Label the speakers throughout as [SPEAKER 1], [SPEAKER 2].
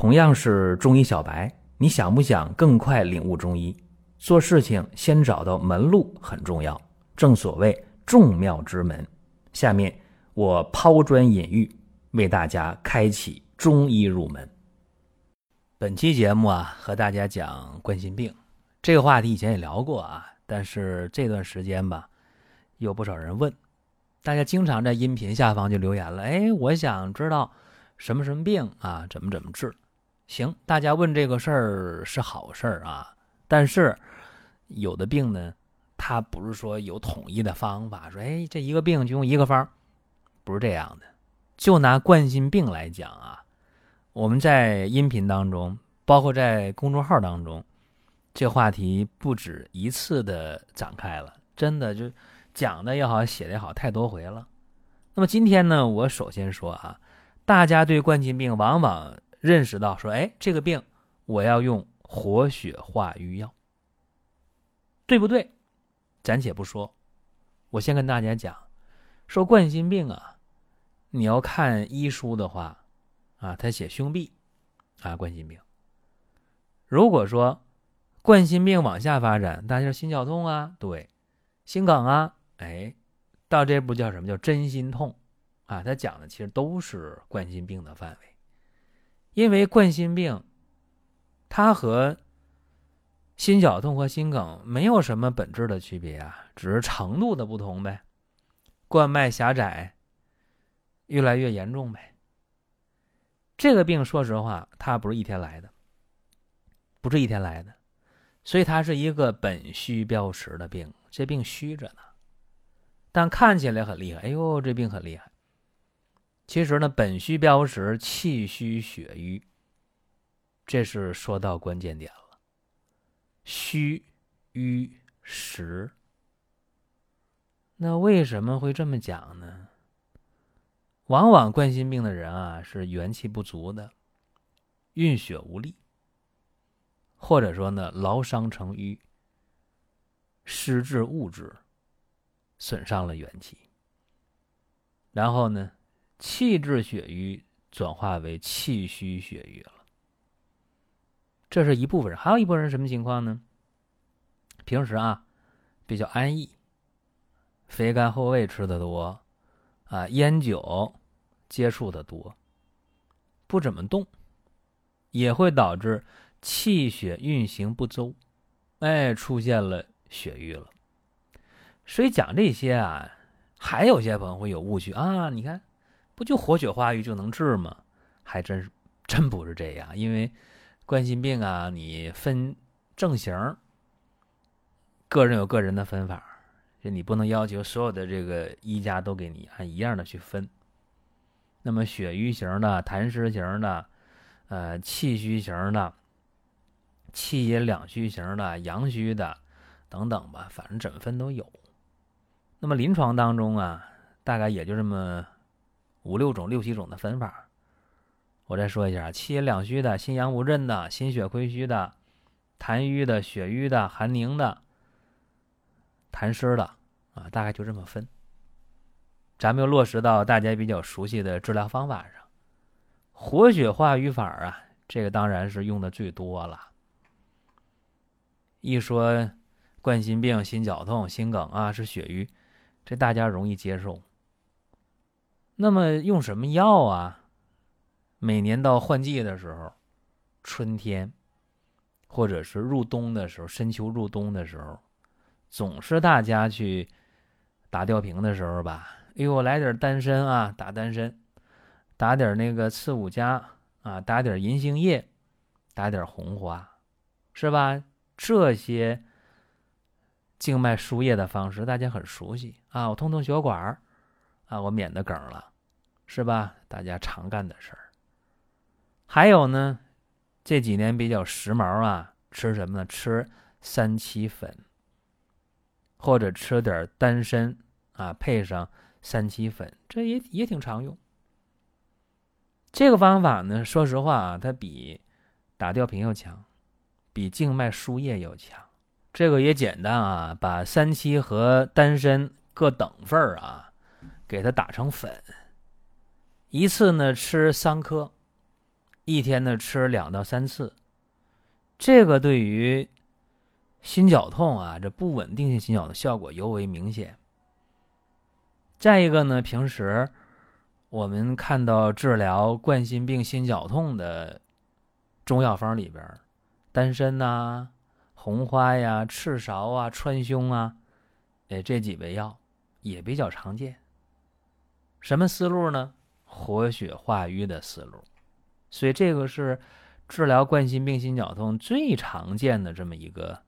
[SPEAKER 1] 同样是中医小白，你想不想更快领悟中医？做事情先找到门路很重要，正所谓众妙之门。下面我抛砖引玉，为大家开启中医入门。本期节目啊，和大家讲冠心病这个话题，以前也聊过啊，但是这段时间吧，有不少人问，大家经常在音频下方就留言了，哎，我想知道什么什么病啊，怎么怎么治。行，大家问这个事儿是好事儿啊，但是有的病呢，它不是说有统一的方法，说哎这一个病就用一个方，不是这样的。就拿冠心病来讲啊，我们在音频当中，包括在公众号当中，这话题不止一次的展开了，真的就讲的也好，写的也好，太多回了。那么今天呢，我首先说啊，大家对冠心病往往。认识到说，哎，这个病我要用活血化瘀药，对不对？暂且不说，我先跟大家讲，说冠心病啊，你要看医书的话，啊，他写胸痹，啊，冠心病。如果说冠心病往下发展，大家心绞痛啊，对，心梗啊，哎，到这步叫什么叫真心痛，啊，他讲的其实都是冠心病的范围。因为冠心病，它和心绞痛和心梗没有什么本质的区别啊，只是程度的不同呗。冠脉狭窄，越来越严重呗。这个病说实话，它不是一天来的，不是一天来的，所以它是一个本虚标实的病。这病虚着呢，但看起来很厉害。哎呦，这病很厉害。其实呢，本虚标实，气虚血瘀，这是说到关键点了。虚、瘀、实，那为什么会这么讲呢？往往冠心病的人啊，是元气不足的，运血无力，或者说呢，劳伤成瘀，失滞物质，损伤了元气，然后呢？气滞血瘀转化为气虚血瘀了，这是一部分人。还有一部分人什么情况呢？平时啊比较安逸，肥甘厚味吃的多，啊烟酒接触的多，不怎么动，也会导致气血运行不周，哎，出现了血瘀了。所以讲这些啊，还有些朋友会有误区啊，你看。不就活血化瘀就能治吗？还真是，真不是这样。因为冠心病啊，你分症型，个人有个人的分法，就你不能要求所有的这个医家都给你按一样的去分。那么血瘀型的、痰湿型的、呃气虚型的、气阴两虚型的、阳虚的等等吧，反正怎么分都有。那么临床当中啊，大概也就这么。五六种、六七种的分法，我再说一下：气阴两虚的、心阳无振的、心血亏虚的、痰瘀的、血瘀的、寒凝的、痰湿的啊，大概就这么分。咱们又落实到大家比较熟悉的治疗方法上，活血化瘀法啊，这个当然是用的最多了。一说冠心病、心绞痛、心梗啊，是血瘀，这大家容易接受。那么用什么药啊？每年到换季的时候，春天，或者是入冬的时候，深秋入冬的时候，总是大家去打吊瓶的时候吧？哎呦，来点丹参啊，打丹参，打点那个刺五加啊，打点银杏叶，打点红花，是吧？这些静脉输液的方式大家很熟悉啊，我通通血管啊，我免得梗了。是吧？大家常干的事儿。还有呢，这几年比较时髦啊，吃什么呢？吃三七粉，或者吃点丹参啊，配上三七粉，这也也挺常用。这个方法呢，说实话啊，它比打吊瓶要强，比静脉输液要强。这个也简单啊，把三七和丹参各等份儿啊，给它打成粉。一次呢吃三颗，一天呢吃两到三次，这个对于心绞痛啊，这不稳定性心绞的效果尤为明显。再一个呢，平时我们看到治疗冠心病、心绞痛的中药方里边，丹参呐、红花呀、赤芍啊、川芎啊，哎，这几味药也比较常见。什么思路呢？活血化瘀的思路。所以这个是治疗冠心病、心绞痛最常见的这么一个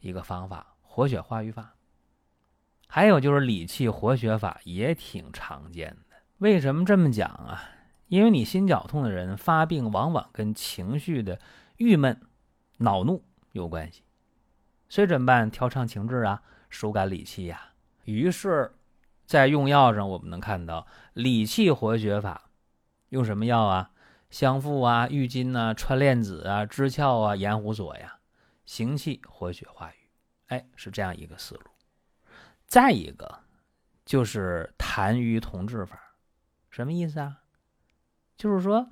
[SPEAKER 1] 一个方法，活血化瘀法。还有就是理气活血法也挺常见的。为什么这么讲啊？因为你心绞痛的人发病往往跟情绪的郁闷、恼怒有关系，所以怎么办？调畅情志啊，疏肝理气呀。于是，在用药上我们能看到理气活血法用什么药啊？香附啊、郁金呐、川链子啊、知壳啊、盐胡索呀，行气活血化瘀，哎，是这样一个思路。再一个就是痰瘀同治法，什么意思啊？就是说，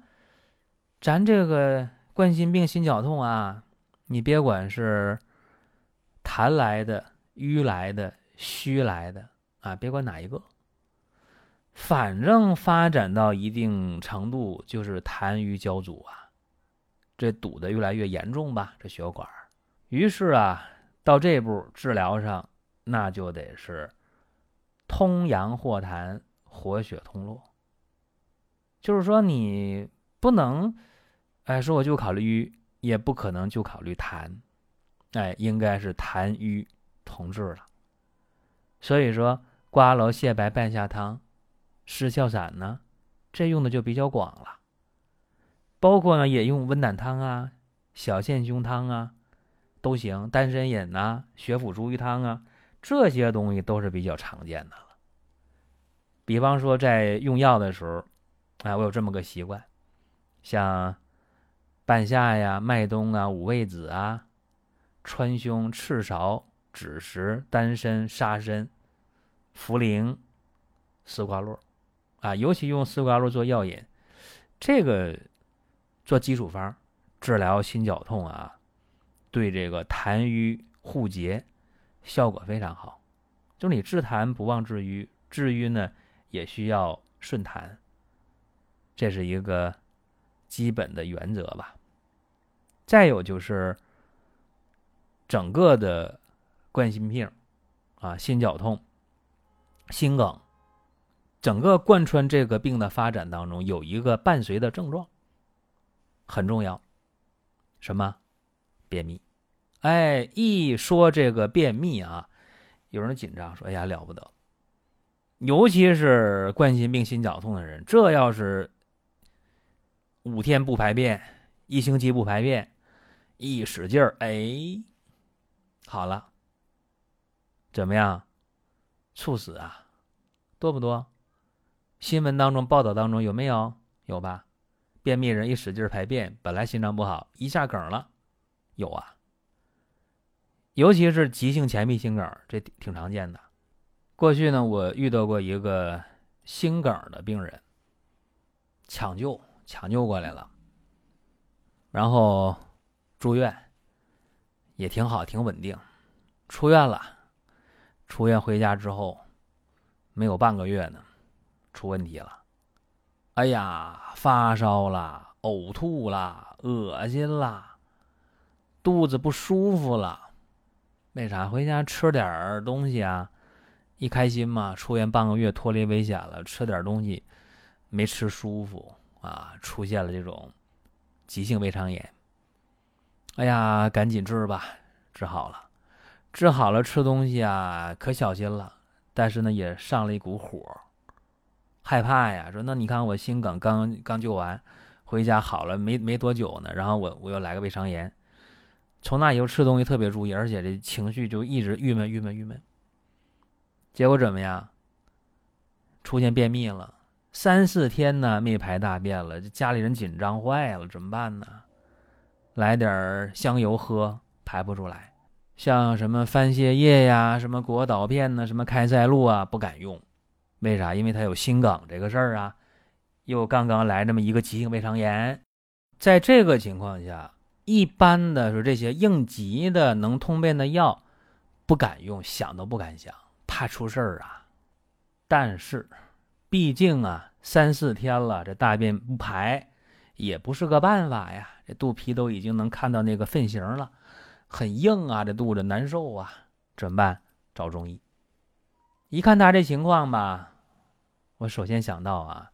[SPEAKER 1] 咱这个冠心病、心绞痛啊，你别管是痰来的、瘀来的、虚来的啊，别管哪一个。反正发展到一定程度，就是痰瘀交阻啊，这堵得越来越严重吧，这血管。于是啊，到这步治疗上，那就得是通阳化痰，活血通络。就是说，你不能，哎，说我就考虑瘀，也不可能就考虑痰，哎，应该是痰瘀同治了。所以说，瓜蒌蟹白半夏汤。湿窍散呢，这用的就比较广了。包括呢，也用温胆汤啊、小陷胸汤啊，都行。丹参饮呐、血府逐瘀汤啊，这些东西都是比较常见的了。比方说，在用药的时候，哎，我有这么个习惯，像半夏呀、麦冬啊、五味子啊、川芎、赤芍、枳实、丹参、沙参、茯苓、丝瓜络。啊，尤其用丝瓜络做药引，这个做基础方治疗心绞痛啊，对这个痰瘀互结效果非常好。就是你治痰不忘治瘀，治瘀呢也需要顺痰，这是一个基本的原则吧。再有就是整个的冠心病啊、心绞痛、心梗。整个贯穿这个病的发展当中，有一个伴随的症状很重要，什么？便秘。哎，一说这个便秘啊，有人紧张，说：“哎呀，了不得！尤其是冠心病、心绞痛的人，这要是五天不排便，一星期不排便，一使劲儿，哎，好了，怎么样？猝死啊？多不多？”新闻当中、报道当中有没有？有吧？便秘人一使劲排便，本来心脏不好，一下梗了，有啊。尤其是急性前壁心梗，这挺常见的。过去呢，我遇到过一个心梗的病人，抢救抢救过来了，然后住院，也挺好，挺稳定。出院了，出院回家之后，没有半个月呢。出问题了，哎呀，发烧了，呕吐了，恶心了，肚子不舒服了，为啥？回家吃点东西啊，一开心嘛，出院半个月脱离危险了，吃点东西没吃舒服啊，出现了这种急性胃肠炎。哎呀，赶紧治吧，治好了，治好了，吃东西啊可小心了，但是呢也上了一股火。害怕呀，说那你看我心梗刚刚救完，回家好了没没多久呢，然后我我又来个胃肠炎，从那以后吃东西特别注意，而且这情绪就一直郁闷郁闷郁闷。结果怎么样？出现便秘了，三四天呢没排大便了，这家里人紧张坏了，怎么办呢？来点香油喝，排不出来，像什么番泻叶呀、什么果导片呢、什么开塞露啊，不敢用。为啥？因为他有心梗这个事儿啊，又刚刚来这么一个急性胃肠炎，在这个情况下，一般的说这些应急的能通便的药，不敢用，想都不敢想，怕出事儿啊。但是，毕竟啊，三四天了，这大便不排，也不是个办法呀。这肚皮都已经能看到那个粪形了，很硬啊，这肚子难受啊，怎么办？找中医。一看他这情况吧，我首先想到啊，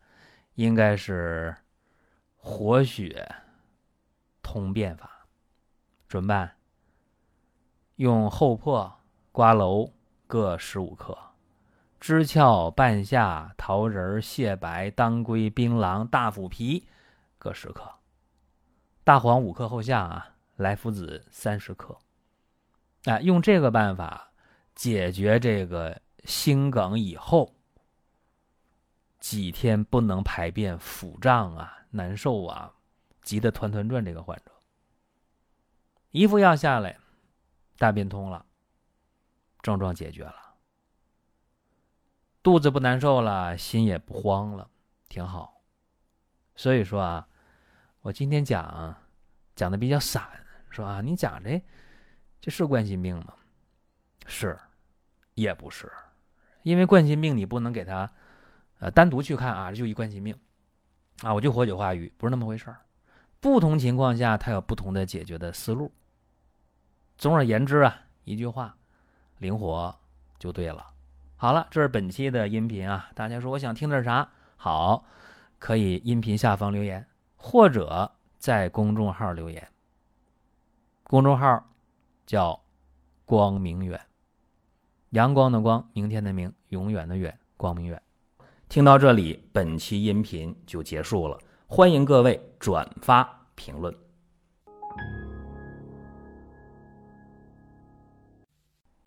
[SPEAKER 1] 应该是活血通便法。怎么办？用厚朴、瓜蒌各十五克，知壳、半夏、桃仁、蟹白、当归、槟榔、大腐皮各十克，大黄五克后下啊，莱菔子三十克。哎，用这个办法解决这个。心梗以后几天不能排便、腹胀啊、难受啊、急得团团转，这个患者一副药下来，大便通了，症状解决了，肚子不难受了，心也不慌了，挺好。所以说啊，我今天讲讲的比较散，说啊，你讲这这是冠心病吗？是，也不是。因为冠心病你不能给他，呃，单独去看啊，这就一冠心病，啊，我就活血化瘀，不是那么回事儿。不同情况下，它有不同的解决的思路。总而言之啊，一句话，灵活就对了。好了，这是本期的音频啊。大家说我想听点啥？好，可以音频下方留言，或者在公众号留言。公众号叫光明远。阳光的光，明天的明，永远的远，光明远。听到这里，本期音频就结束了。欢迎各位转发评论。